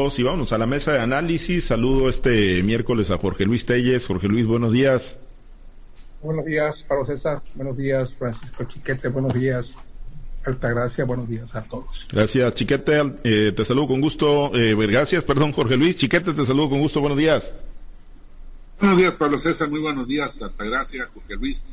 Y vamos a la mesa de análisis. Saludo este miércoles a Jorge Luis Telles. Jorge Luis, buenos días. Buenos días, Pablo César. Buenos días, Francisco Chiquete. Buenos días, Altagracia. Buenos días a todos. Gracias, Chiquete. Eh, te saludo con gusto. Eh, gracias, perdón, Jorge Luis. Chiquete, te saludo con gusto. Buenos días. Buenos días, Pablo César. Muy buenos días, Altagracia, Jorge Luis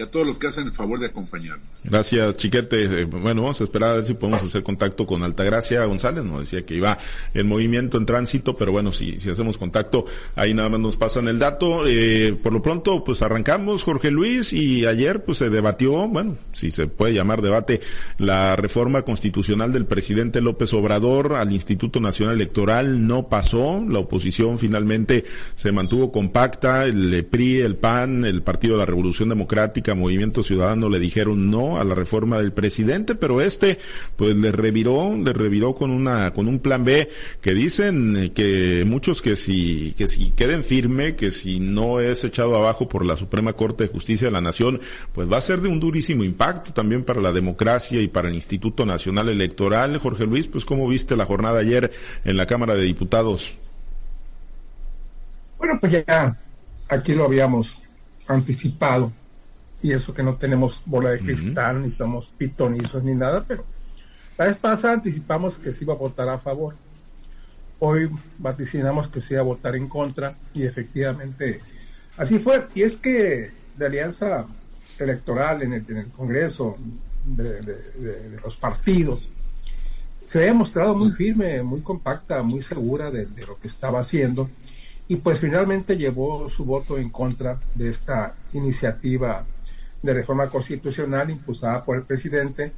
y a todos los que hacen el favor de acompañarnos. Gracias, Chiquete. Eh, bueno, vamos a esperar a ver si podemos hacer contacto con Altagracia González. Nos decía que iba en movimiento, en tránsito, pero bueno, si, si hacemos contacto, ahí nada más nos pasan el dato. Eh, por lo pronto, pues arrancamos, Jorge Luis, y ayer pues se debatió, bueno, si se puede llamar debate, la reforma constitucional del presidente López Obrador al Instituto Nacional Electoral. No pasó, la oposición finalmente se mantuvo compacta, el PRI, el PAN, el Partido de la Revolución Democrática, Movimiento Ciudadano le dijeron no a la reforma del presidente, pero este pues le reviró, le reviró con una con un plan B que dicen que muchos que si que si queden firme, que si no es echado abajo por la Suprema Corte de Justicia de la Nación, pues va a ser de un durísimo impacto también para la democracia y para el Instituto Nacional Electoral. Jorge Luis, pues cómo viste la jornada ayer en la Cámara de Diputados? Bueno, pues ya aquí lo habíamos anticipado y eso que no tenemos bola de cristal, ni somos pitonizos ni nada, pero la vez pasada anticipamos que se iba a votar a favor. Hoy vaticinamos que se iba a votar en contra y efectivamente así fue. Y es que la alianza electoral en el, Congreso de, los partidos se ha mostrado muy firme, muy compacta, muy segura de, de lo que estaba haciendo y pues finalmente llevó su voto en contra de esta iniciativa de reforma constitucional impulsada por el presidente.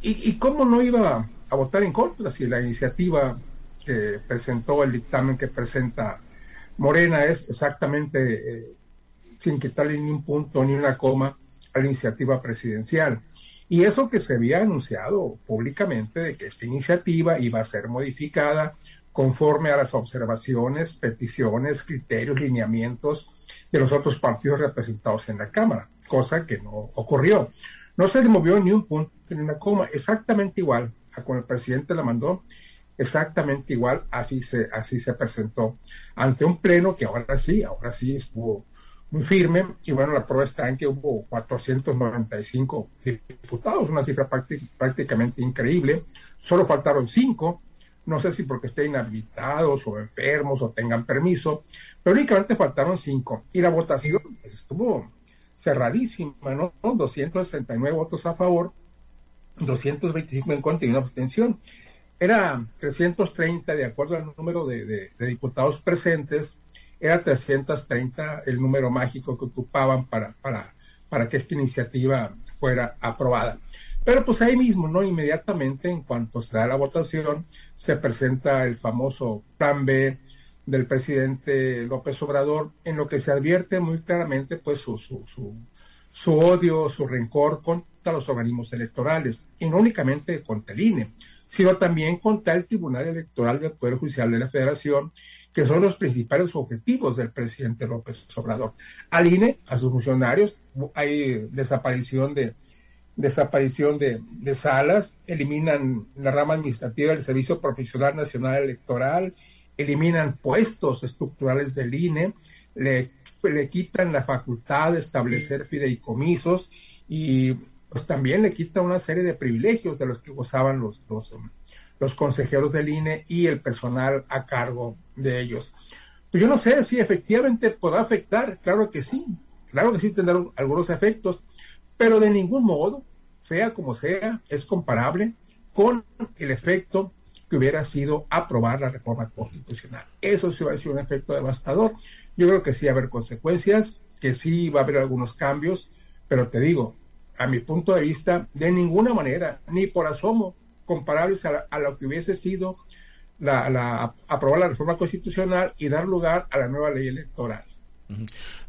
¿Y, cómo no iba a votar en contra si la iniciativa que presentó, el dictamen que presenta Morena es exactamente, eh, sin quitarle ni un punto ni una coma a la iniciativa presidencial? Y eso que se había anunciado públicamente de que esta iniciativa iba a ser modificada conforme a las observaciones, peticiones, criterios, lineamientos de los otros partidos representados en la Cámara cosa que no ocurrió. No se le movió ni un punto ni una coma, exactamente igual a cuando el presidente la mandó, exactamente igual, así se, así se presentó ante un pleno que ahora sí, ahora sí estuvo muy firme. Y bueno, la prueba está en que hubo 495 diputados, una cifra prácticamente increíble, solo faltaron cinco, no sé si porque estén inhabilitados o enfermos o tengan permiso, pero únicamente faltaron cinco. Y la votación estuvo cerradísima, ¿no? 269 votos a favor, 225 en contra y una abstención. Era 330 de acuerdo al número de, diputados presentes, era 330 el número mágico que ocupaban para, que esta iniciativa fuera aprobada. Pero pues ahí mismo, ¿no? Inmediatamente, en cuanto se da la votación, se presenta el famoso plan B, del presidente López Obrador, en lo que se advierte muy claramente pues su, su, su, odio, su rencor contra los organismos electorales, y no únicamente contra el INE, sino también contra el Tribunal Electoral del Poder Judicial de la Federación, que son los principales objetivos del presidente López Obrador. Al INE, a sus funcionarios, hay desaparición de desaparición de, de salas, eliminan la rama administrativa del Servicio Profesional Nacional Electoral, eliminan puestos estructurales del INE, le, le quitan la facultad de establecer fideicomisos y pues también le quitan una serie de privilegios de los que gozaban los, los, consejeros del INE y el personal a cargo de ellos. Pues yo no sé si efectivamente podrá afectar, claro que sí, claro que sí tendrá algunos efectos, pero de ningún modo, sea como sea, es comparable con el efecto que hubiera sido aprobar la reforma constitucional. Eso sí va a ser un efecto devastador. Yo creo que sí va a haber consecuencias, que sí va a haber algunos cambios, pero te digo, a mi punto de vista, de ninguna manera, ni por asomo, comparables a, lo que hubiese sido la, aprobar la reforma constitucional y dar lugar a la nueva ley electoral.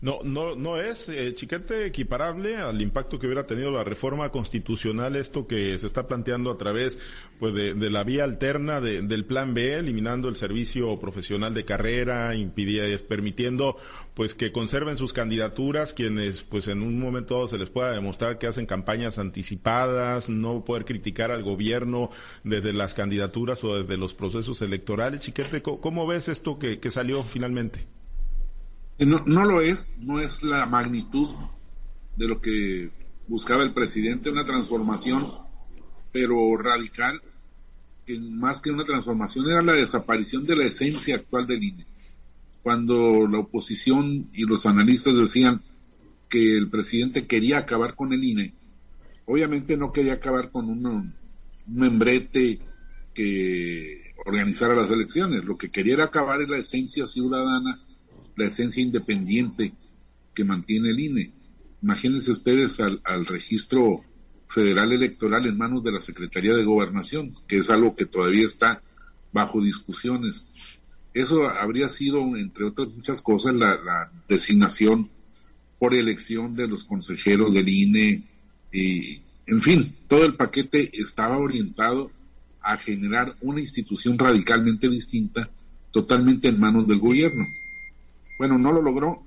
No, no, no es, eh, chiquete, equiparable al impacto que hubiera tenido la reforma constitucional, esto que se está planteando a través, pues, de, la vía alterna del Plan B, eliminando el servicio profesional de carrera, impidiendo, permitiendo, pues, que conserven sus candidaturas quienes, pues, en un momento dado se les pueda demostrar que hacen campañas anticipadas, no poder criticar al gobierno desde las candidaturas o desde los procesos electorales. Chiquete, ¿cómo, ves esto que salió finalmente? No, no lo es, no es la magnitud de lo que buscaba el presidente, una transformación, pero radical, que más que una transformación era la desaparición de la esencia actual del INE. Cuando la oposición y los analistas decían que el presidente quería acabar con el INE, obviamente no quería acabar con un, membrete que organizara las elecciones, lo que quería era acabar es la esencia ciudadana la esencia independiente que mantiene el INE. Imagínense ustedes al, registro federal electoral en manos de la Secretaría de Gobernación, que es algo que todavía está bajo discusiones. Eso habría sido, entre otras muchas cosas, la, designación por elección de los consejeros del INE, y, en fin, todo el paquete estaba orientado a generar una institución radicalmente distinta, totalmente en manos del gobierno. Bueno, no lo logró,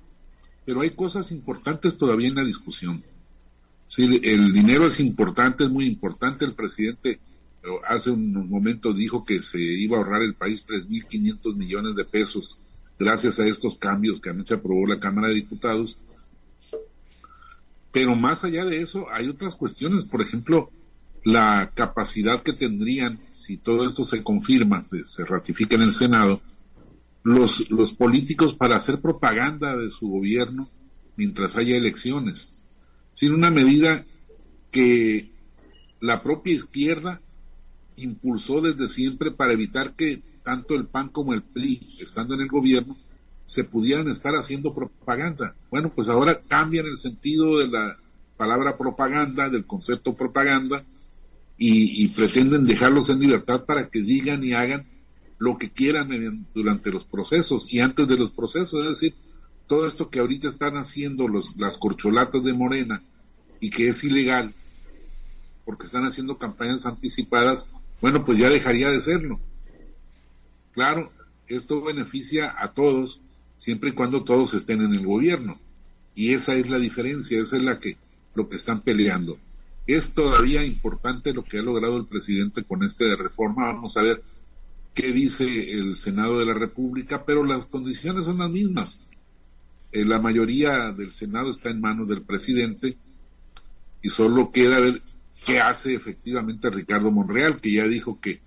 pero hay cosas importantes todavía en la discusión. Sí, el dinero es importante, es muy importante. El presidente hace un momento dijo que se iba a ahorrar el país 3.500 millones de pesos gracias a estos cambios que anoche aprobó la Cámara de Diputados. Pero más allá de eso, hay otras cuestiones. Por ejemplo, la capacidad que tendrían, si todo esto se confirma, se, se ratifica en el Senado, los, los políticos para hacer propaganda de su gobierno mientras haya elecciones. Sin una medida que la propia izquierda impulsó desde siempre para evitar que tanto el PAN como el PRI, estando en el gobierno, se pudieran estar haciendo propaganda. Bueno, pues ahora cambian el sentido de la palabra propaganda, del concepto propaganda, y, y pretenden dejarlos en libertad para que digan y hagan lo que quieran durante los procesos y antes de los procesos, es decir, todo esto que ahorita están haciendo los, las corcholatas de Morena y que es ilegal porque están haciendo campañas anticipadas, bueno, pues ya dejaría de serlo. Claro, esto beneficia a todos siempre y cuando todos estén en el gobierno. Y esa es la diferencia, esa es la que lo que están peleando. Es todavía importante lo que ha logrado el presidente con este reforma. Vamos a ver qué dice el Senado de la República, pero las condiciones son las mismas. Eh, la mayoría del Senado está en manos del presidente y solo queda ver qué hace efectivamente Ricardo Monreal, que ya dijo que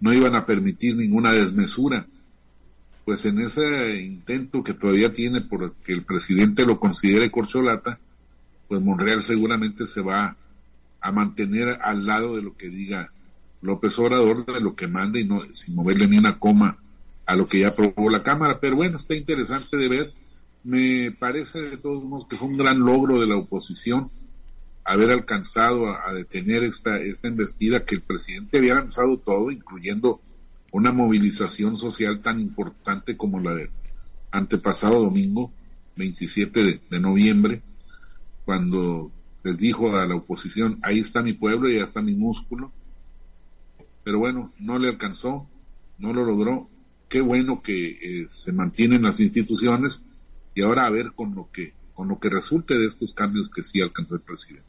no iban a permitir ninguna desmesura. Pues en ese intento que todavía tiene por que el presidente lo considere corcholata, pues Monreal seguramente se va a mantener al lado de lo que diga López Obrador de lo que manda y no sin moverle ni una coma a lo que ya aprobó la Cámara. Pero bueno, está interesante de ver. Me parece de todos modos que fue un gran logro de la oposición haber alcanzado a, detener esta, esta embestida que el presidente había lanzado todo, incluyendo una movilización social tan importante como la del antepasado domingo, 27 de, de noviembre, cuando les dijo a la oposición, ahí está mi pueblo y ahí está mi músculo, pero bueno, no le alcanzó, no lo logró. Qué bueno que eh, se mantienen las instituciones y ahora a ver con lo que con lo que resulte de estos cambios que sí alcanzó el presidente.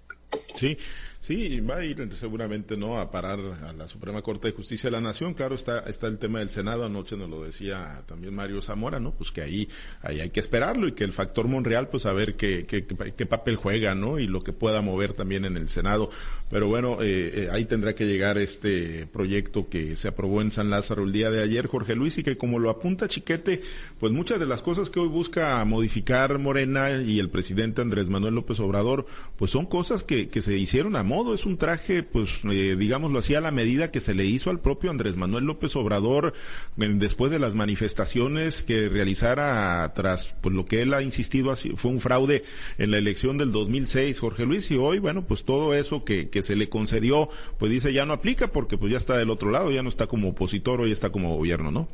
Sí, Sí, va a ir seguramente no a parar a la Suprema Corte de Justicia de la Nación. Claro, está está el tema del Senado. Anoche nos lo decía también Mario Zamora, ¿no? Pues que ahí, ahí hay que esperarlo y que el factor Monreal, pues a ver qué, qué, qué papel juega, ¿no? Y lo que pueda mover también en el Senado. Pero bueno, eh, eh, ahí tendrá que llegar este proyecto que se aprobó en San Lázaro el día de ayer, Jorge Luis, y que como lo apunta Chiquete, pues muchas de las cosas que hoy busca modificar Morena y el presidente Andrés Manuel López Obrador, pues son cosas que, que se hicieron a modo. Es un traje, pues, eh, digámoslo así, a la medida que se le hizo al propio Andrés Manuel López Obrador después de las manifestaciones que realizara tras pues, lo que él ha insistido así, fue un fraude en la elección del 2006, Jorge Luis, y hoy, bueno, pues todo eso que, que se le concedió, pues dice ya no aplica porque pues ya está del otro lado, ya no está como opositor, hoy está como gobierno, ¿no?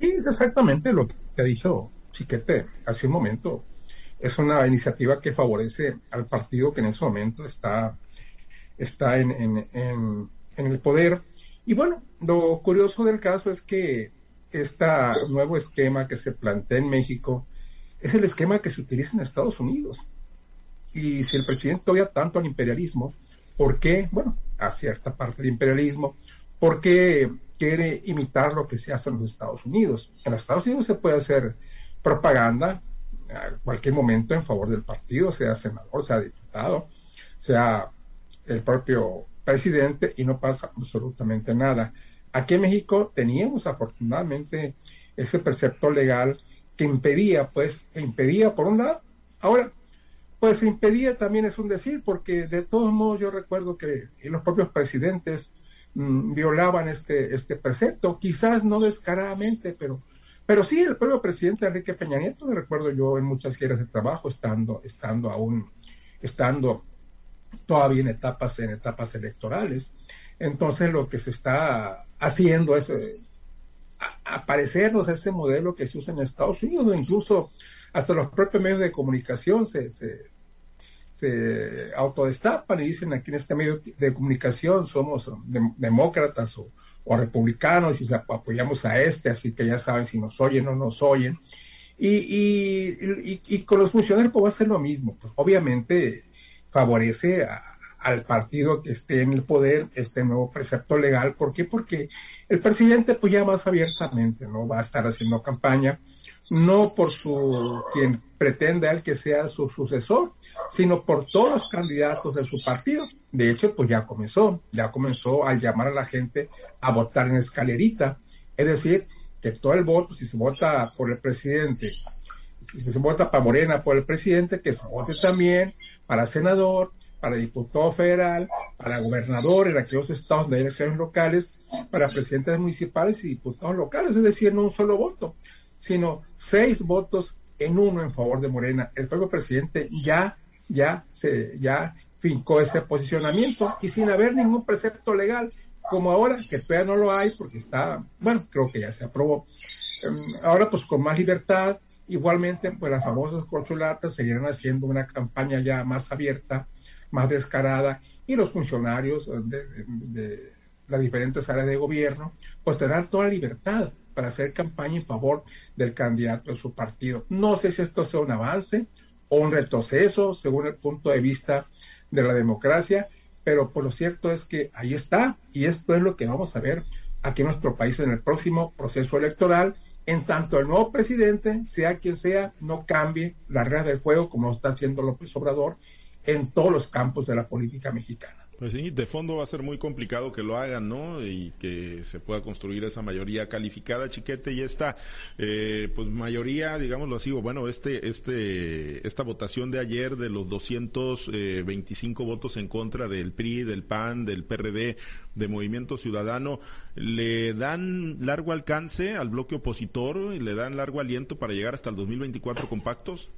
Sí, es exactamente lo que ha dicho Chiquete, hace un momento, es una iniciativa que favorece al partido que en ese momento está, está en, en, en, el poder. Y bueno, lo curioso del caso es que este nuevo esquema que se plantea en México es el esquema que se utiliza en Estados Unidos. Y si el presidente odia tanto al imperialismo, ¿por qué? Bueno, a cierta parte del imperialismo, ¿por qué quiere imitar lo que se hace en los Estados Unidos? En los Estados Unidos se puede hacer propaganda a cualquier momento en favor del partido, sea senador, sea diputado, sea el propio presidente y no pasa absolutamente nada. Aquí en México teníamos afortunadamente ese precepto legal que impedía, pues, que impedía por un lado. Ahora, pues impedía también es un decir, porque de todos modos yo recuerdo que los propios presidentes mm, violaban este, este precepto, quizás no descaradamente, pero, pero sí el propio presidente Enrique Peña Nieto, me recuerdo yo en muchas giras de trabajo, estando, estando aún, estando todavía en etapas, en etapas electorales. Entonces lo que se está haciendo es eh, aparecernos ese modelo que se usa en Estados Unidos, incluso hasta los propios medios de comunicación se, se, autodestapan y dicen aquí en este medio de comunicación somos demócratas o, republicanos y apoyamos a este, así que ya saben si nos oyen o no nos oyen. Y, y, y, con los funcionarios pues va a ser lo mismo, pues obviamente favorece al partido que esté en el poder este nuevo precepto legal. ¿Por qué? Porque el presidente pues ya más abiertamente no va a estar haciendo campaña, no por su quien pretende al que sea su sucesor, sino por todos los candidatos de su partido. De hecho, pues ya comenzó, ya comenzó a llamar a la gente a votar en escalerita. Es decir, que todo el voto, si se vota por el presidente, si se vota para Morena por el presidente, que se vote también para senador, para diputado federal, para gobernador en aquellos estados de elecciones locales, para presidentes municipales y diputados locales, es decir, no un solo voto, sino seis votos en uno en favor de Morena. El propio presidente ya, ya se, ya fincó ese posicionamiento y sin haber ningún precepto legal, como ahora, que todavía no lo hay porque está, bueno, creo que ya se aprobó. Em, ahora pues con más libertad, igualmente pues las famosas corcholatas seguirán haciendo una campaña ya más abierta más descarada y los funcionarios de, las diferentes áreas de gobierno pues tendrán toda libertad para hacer campaña en favor del candidato de su partido. No sé si esto sea un avance o un retroceso según el punto de vista de la democracia, pero por lo cierto es que ahí está y esto es lo que vamos a ver aquí en nuestro país en el próximo proceso electoral, en tanto el nuevo presidente, sea quien sea, no cambie las reglas del juego como lo está haciendo López Obrador en todos los campos de la política mexicana. Pues sí, de fondo va a ser muy complicado que lo hagan, ¿no? Y que se pueda construir esa mayoría calificada, chiquete, y esta, eh, pues mayoría, digámoslo así, o bueno, este, este, esta votación de ayer de los 225 votos en contra del PRI, del PAN, del PRD, de Movimiento Ciudadano, ¿le dan largo alcance al bloque opositor? y ¿Le dan largo aliento para llegar hasta el 2024 con pactos?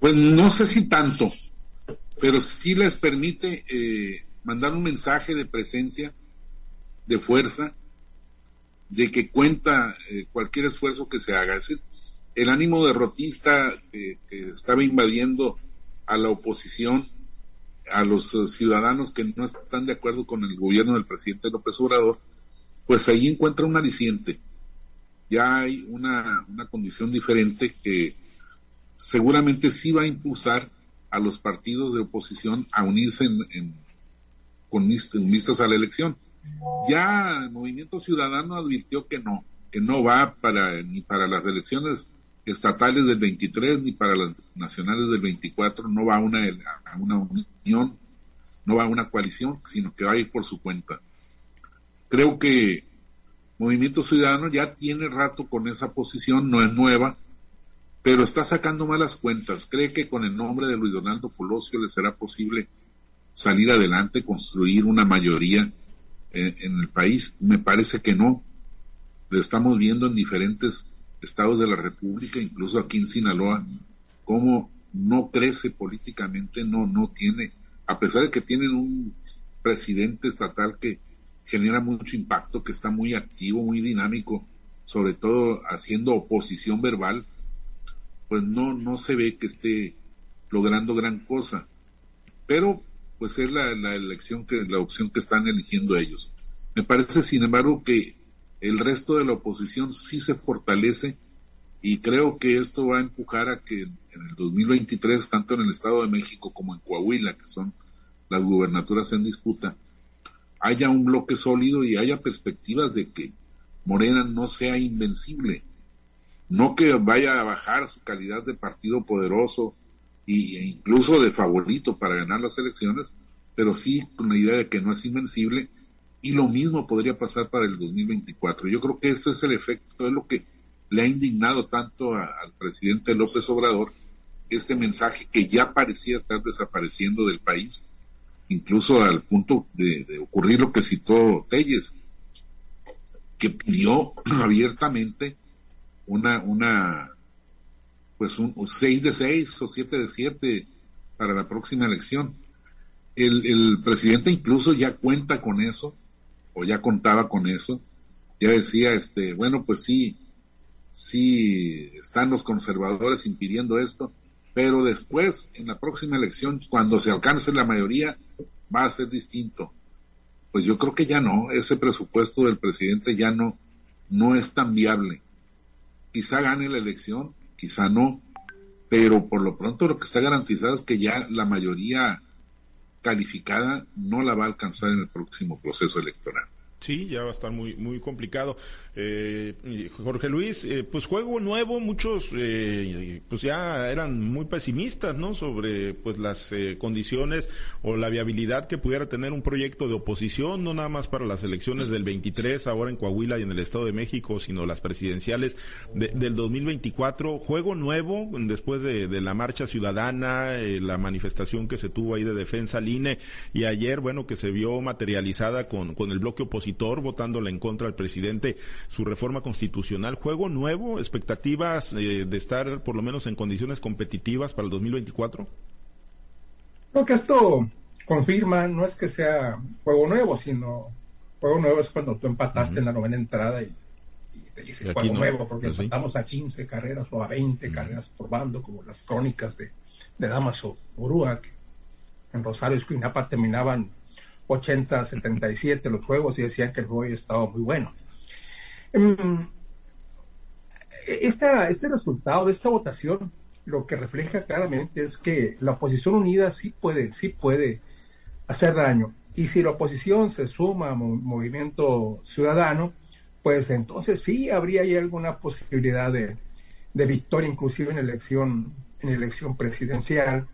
Pues no sé si tanto, pero sí les permite eh, mandar un mensaje de presencia, de fuerza, de que cuenta eh, cualquier esfuerzo que se haga. Es decir, el ánimo derrotista que estaba invadiendo a la oposición, a los eh, ciudadanos que no están de acuerdo con el gobierno del presidente López Obrador, pues ahí encuentra un aliciente. Ya hay una, una condición diferente que seguramente sí va a impulsar a los partidos de oposición a unirse en, con vistas a la elección. Ya el Movimiento Ciudadano advirtió que no, que no va para ni para las elecciones estatales del 23 ni para las nacionales del 24, no va a una, a una unión, no va a una coalición, sino que va a ir por su cuenta. Creo que Movimiento Ciudadano ya tiene rato con esa posición, no es nueva, pero está sacando malas cuentas. ¿Cree que con el nombre de Luis Donaldo Colosio le será posible salir adelante, construir una mayoría en, en el país? Me parece que no. Lo estamos viendo en diferentes estados de la República, incluso aquí en Sinaloa, cómo no crece políticamente, no, no tiene, a pesar de que tienen un presidente estatal que genera mucho impacto, que está muy activo, muy dinámico, sobre todo haciendo oposición verbal, pues no, no se ve que esté logrando gran cosa. Pero pues es la, la elección que, la opción que están eligiendo ellos. Me parece, sin embargo, que el resto de la oposición sí se fortalece y creo que esto va a empujar a que en el 2023, tanto en el Estado de México como en Coahuila, que son las gubernaturas en disputa, haya un bloque sólido y haya perspectivas de que Morena no sea invencible. No que vaya a bajar su calidad de partido poderoso e incluso de favorito para ganar las elecciones, pero sí con la idea de que no es invencible y lo mismo podría pasar para el 2024. Yo creo que esto es el efecto, es lo que le ha indignado tanto al presidente López Obrador, este mensaje que ya parecía estar desapareciendo del país, incluso al punto de, de ocurrir lo que citó Telles, que pidió abiertamente una, una, pues un 6 de 6 o 7 de 7 para la próxima elección. El, el presidente incluso ya cuenta con eso, o ya contaba con eso, ya decía, este, bueno, pues sí, sí están los conservadores impidiendo esto, pero después, en la próxima elección, cuando se alcance la mayoría, va a ser distinto. Pues yo creo que ya no, ese presupuesto del presidente ya no, no es tan viable. Quizá gane la elección, quizá no, pero por lo pronto lo que está garantizado es que ya la mayoría calificada no la va a alcanzar en el próximo proceso electoral. Sí, ya va a estar muy muy complicado. Eh, Jorge Luis, eh, pues juego nuevo, muchos eh, pues ya eran muy pesimistas, ¿no? Sobre pues las eh, condiciones o la viabilidad que pudiera tener un proyecto de oposición, no nada más para las elecciones del 23, ahora en Coahuila y en el Estado de México, sino las presidenciales del 2024. Juego nuevo, después de, de la marcha ciudadana, eh, la manifestación que se tuvo ahí de defensa al INE y ayer, bueno, que se vio materializada con, con el bloque opositor votándole en contra al presidente su reforma constitucional. ¿Juego nuevo? ¿Expectativas eh, de estar por lo menos en condiciones competitivas para el 2024? Lo que esto confirma no es que sea juego nuevo, sino juego nuevo es cuando tú empataste en la novena entrada y, te dices juego nuevo, porque pues empatamos a 15 carreras o a 20 carreras por bando, como las crónicas de, de Damaso Urúa, que en Rosario Escuinapa terminaban 80, 77 los juegos y decían que el juego estaba muy bueno. Em, esta, este resultado de esta votación lo que refleja claramente es que la oposición unida sí puede, sí puede hacer daño. Y si la oposición se suma a movimiento ciudadano, pues entonces sí habría ahí alguna posibilidad de, de victoria, inclusive en elección, en elección presidencial.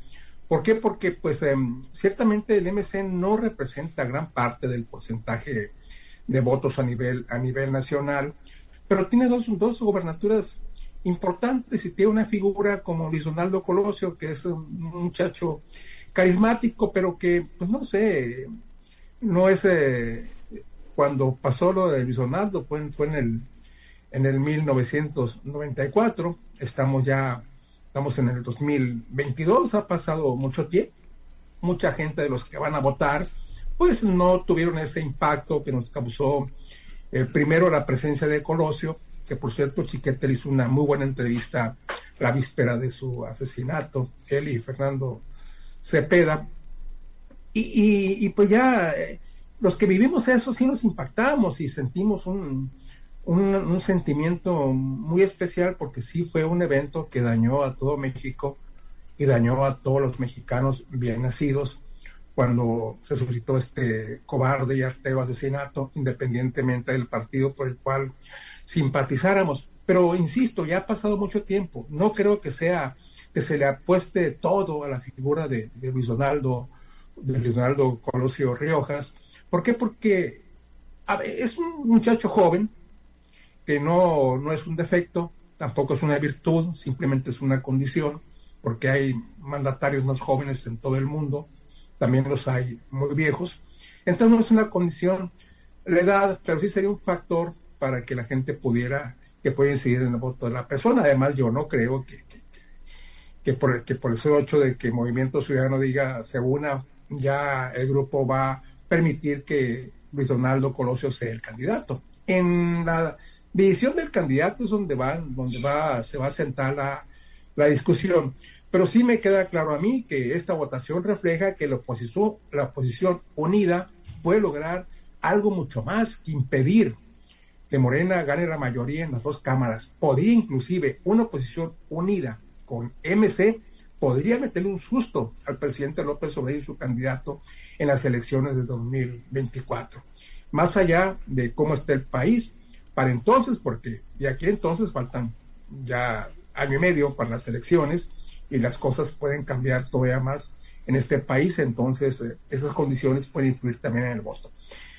¿Por qué? Porque pues em, ciertamente el MC no representa gran parte del porcentaje de votos a nivel, a nivel nacional, pero tiene dos, dos gobernaturas importantes y tiene una figura como Luis Donaldo Colosio, que es un muchacho carismático, pero que, pues no sé, no es... Eh, cuando pasó lo de Luis Donaldo, fue, fue en el, en el 1994, estamos ya Estamos en el 2022, ha pasado mucho tiempo. Mucha gente de los que van a votar, pues no tuvieron ese impacto que nos causó eh, primero la presencia de Colosio, que por cierto Chiquete hizo una muy buena entrevista la víspera de su asesinato, él y Fernando Cepeda. Y, y, pues ya eh, los que vivimos eso sí nos impactamos y sentimos un, un, sentimiento muy especial porque sí fue un evento que dañó a todo México y dañó a todos los mexicanos bien nacidos cuando se suscitó este cobarde y artero asesinato, independientemente del partido por el cual simpatizáramos. Pero insisto, ya ha pasado mucho tiempo. No creo que sea que se le apueste todo a la figura de, Luis Donaldo, de Luis Colosio Riojas. ¿Por qué? Porque es un muchacho joven, que no, no es un defecto, tampoco es una virtud, simplemente es una condición, porque hay mandatarios más jóvenes en todo el mundo, también los hay muy viejos. Entonces no es una condición la edad, pero sí sería un factor para que la gente pudiera, que pueda incidir en el voto de la persona. Además, yo no creo que, que, por, que por ese hecho de que Movimiento Ciudadano diga se una, ya el grupo va a permitir que Luis Donaldo Colosio sea el candidato. En la División del candidato es donde va, donde va, se va a sentar la, la discusión. Pero sí me queda claro a mí que esta votación refleja que la oposición, la oposición unida puede lograr algo mucho más que impedir que Morena gane la mayoría en las dos cámaras. Podría inclusive una oposición unida con MC podría meterle un susto al presidente López Obrador y su candidato en las elecciones de 2024. Más allá de cómo está el país, para entonces, porque de aquí entonces faltan ya año y medio para las elecciones y las cosas pueden cambiar todavía más en este país, entonces eh, esas condiciones pueden influir también en el voto.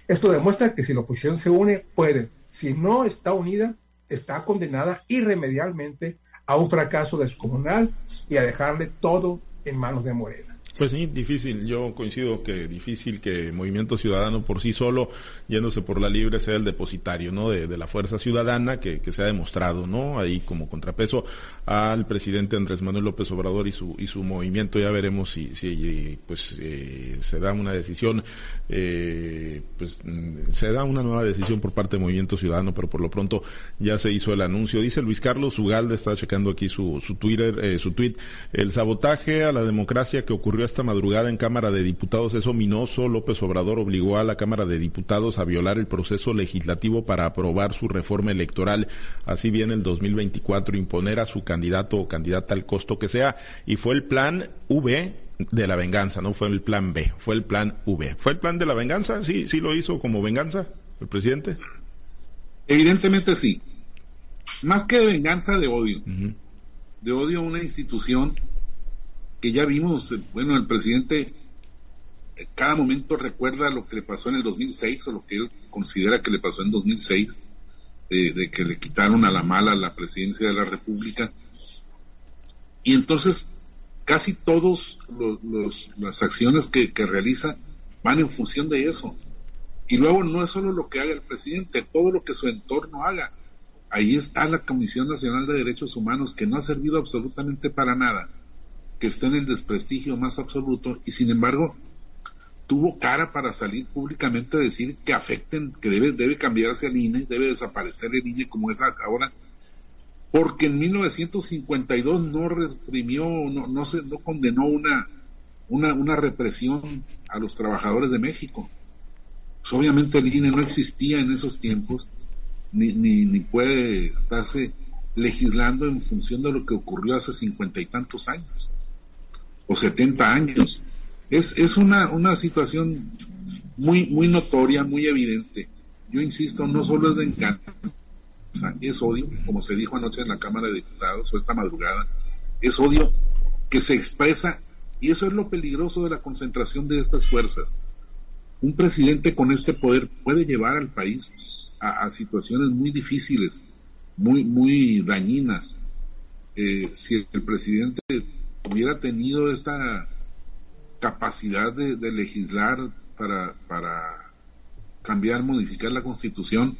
Esto demuestra que si la oposición se une, puede. Si no está unida, está condenada irremediablemente a un fracaso descomunal y a dejarle todo en manos de Morena. Pues sí, difícil. Yo coincido que difícil que Movimiento Ciudadano por sí solo, yéndose por la libre, sea el depositario, ¿no? De, la fuerza ciudadana que, se ha demostrado, ¿no? Ahí como contrapeso al presidente Andrés Manuel López Obrador y su y su movimiento. Ya veremos si, si pues eh, se da una decisión, eh, pues mm, se da una nueva decisión por parte del Movimiento Ciudadano, pero por lo pronto ya se hizo el anuncio. Dice Luis Carlos Ugalde, está checando aquí su su Twitter, eh, su tweet, el sabotaje a la democracia que ocurrió esta madrugada en Cámara de Diputados es ominoso. López Obrador obligó a la Cámara de Diputados a violar el proceso legislativo para aprobar su reforma electoral. Así viene el 2024 imponer a su candidato o candidata al costo que sea. Y fue el plan V de la venganza, no fue el plan B, fue el plan V. ¿Fue el plan de la venganza? Sí, sí lo hizo como venganza el presidente. Evidentemente sí. Más que de venganza, de odio. De odio a una institución que ya vimos, eh, bueno, el presidente en cada momento recuerda lo que le pasó en el 2006 o lo que él considera que le pasó en 2006, de que le quitaron a la mala la presidencia de la República. Y entonces casi todos los, las acciones que realiza van en función de eso. Y luego no es solo lo que haga el presidente, todo lo que su entorno haga. Ahí está la Comisión Nacional de Derechos Humanos, que no ha servido absolutamente para nada que está en el desprestigio más absoluto y sin embargo tuvo cara para salir públicamente a decir que afecten, que debe, debe cambiarse el INE, debe desaparecer el INE como es ahora, porque en 1952 no reprimió, no, no, se, no condenó una, una, una represión a los trabajadores de México. Pues obviamente el INE no existía en esos tiempos, ni, ni, ni puede estarse legislando en función de lo que ocurrió hace cincuenta y tantos años o 70 años. Es, es una, una situación muy, muy notoria, muy evidente. Yo insisto, no solo es de encanto, es odio, como se dijo anoche en la Cámara de Diputados o esta madrugada, es odio que se expresa y eso es lo peligroso de la concentración de estas fuerzas. Un presidente con este poder puede llevar al país a, situaciones muy difíciles, muy, muy dañinas. Eh, si el presidente hubiera tenido esta capacidad de, legislar para, para cambiar, modificar la constitución,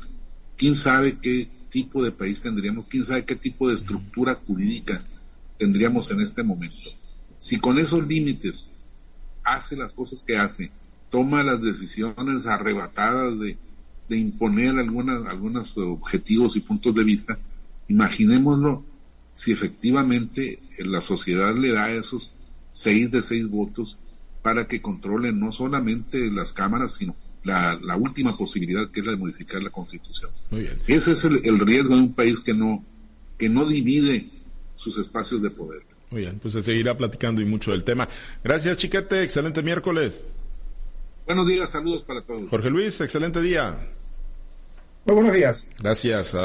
quién sabe qué tipo de país tendríamos, quién sabe qué tipo de estructura jurídica tendríamos en este momento. Si con esos límites hace las cosas que hace, toma las decisiones arrebatadas de, de imponer algunas, algunos objetivos y puntos de vista, imaginémoslo si efectivamente la sociedad le da esos seis de seis votos para que controle no solamente las cámaras, sino la, última posibilidad que es la de modificar la constitución. Ese es el, riesgo de un país que no, que no divide sus espacios de poder. Muy bien, pues se seguirá platicando y mucho del tema. Gracias, Chiquete, excelente miércoles. Buenos días, saludos para todos. Jorge Luis, excelente día. Muy buenos días. Gracias.